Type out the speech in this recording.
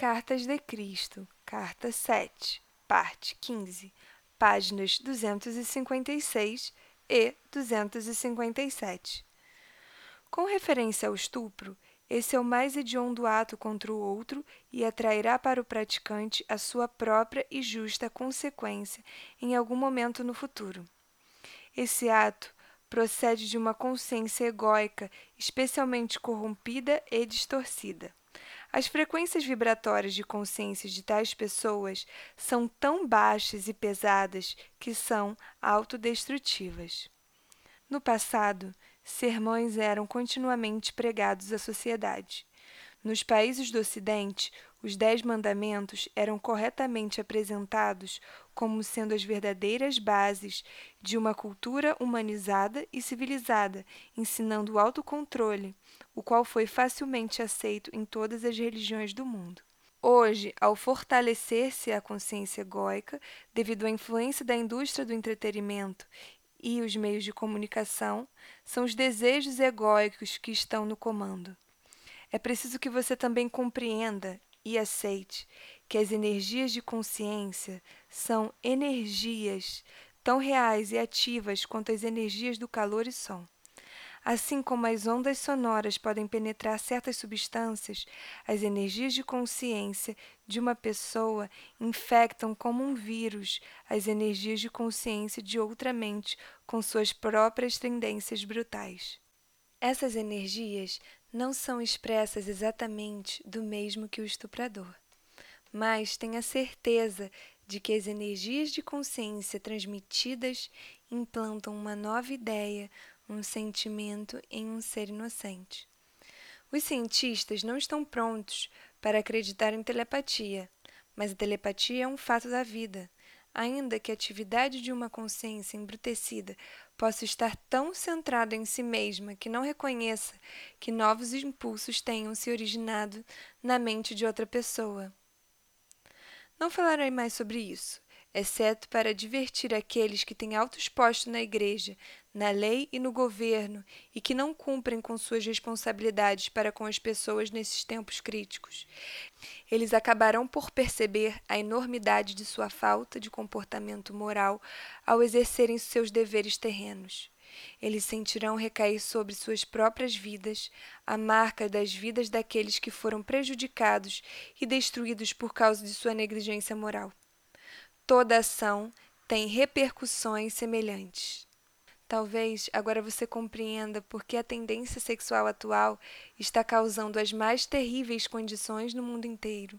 Cartas de Cristo, Carta 7, parte 15, páginas 256 e 257. Com referência ao estupro, esse é o mais hediondo ato contra o outro e atrairá para o praticante a sua própria e justa consequência em algum momento no futuro. Esse ato procede de uma consciência egóica especialmente corrompida e distorcida. As frequências vibratórias de consciência de tais pessoas são tão baixas e pesadas que são autodestrutivas. No passado, sermões eram continuamente pregados à sociedade. Nos países do Ocidente, os Dez Mandamentos eram corretamente apresentados como sendo as verdadeiras bases de uma cultura humanizada e civilizada, ensinando o autocontrole, o qual foi facilmente aceito em todas as religiões do mundo. Hoje, ao fortalecer-se a consciência egóica, devido à influência da indústria do entretenimento e os meios de comunicação, são os desejos egóicos que estão no comando. É preciso que você também compreenda e aceite que as energias de consciência são energias tão reais e ativas quanto as energias do calor e som. Assim como as ondas sonoras podem penetrar certas substâncias, as energias de consciência de uma pessoa infectam como um vírus as energias de consciência de outra mente com suas próprias tendências brutais. Essas energias não são expressas exatamente do mesmo que o estuprador, mas tenha certeza de que as energias de consciência transmitidas implantam uma nova ideia, um sentimento em um ser inocente. Os cientistas não estão prontos para acreditar em telepatia, mas a telepatia é um fato da vida ainda que a atividade de uma consciência embrutecida possa estar tão centrada em si mesma que não reconheça que novos impulsos tenham se originado na mente de outra pessoa. Não falarei mais sobre isso, exceto para divertir aqueles que têm altos postos na Igreja, na lei e no governo e que não cumprem com suas responsabilidades para com as pessoas nesses tempos críticos. Eles acabarão por perceber a enormidade de sua falta de comportamento moral ao exercerem seus deveres terrenos. Eles sentirão recair sobre suas próprias vidas a marca das vidas daqueles que foram prejudicados e destruídos por causa de sua negligência moral. Toda ação tem repercussões semelhantes. Talvez agora você compreenda por que a tendência sexual atual está causando as mais terríveis condições no mundo inteiro.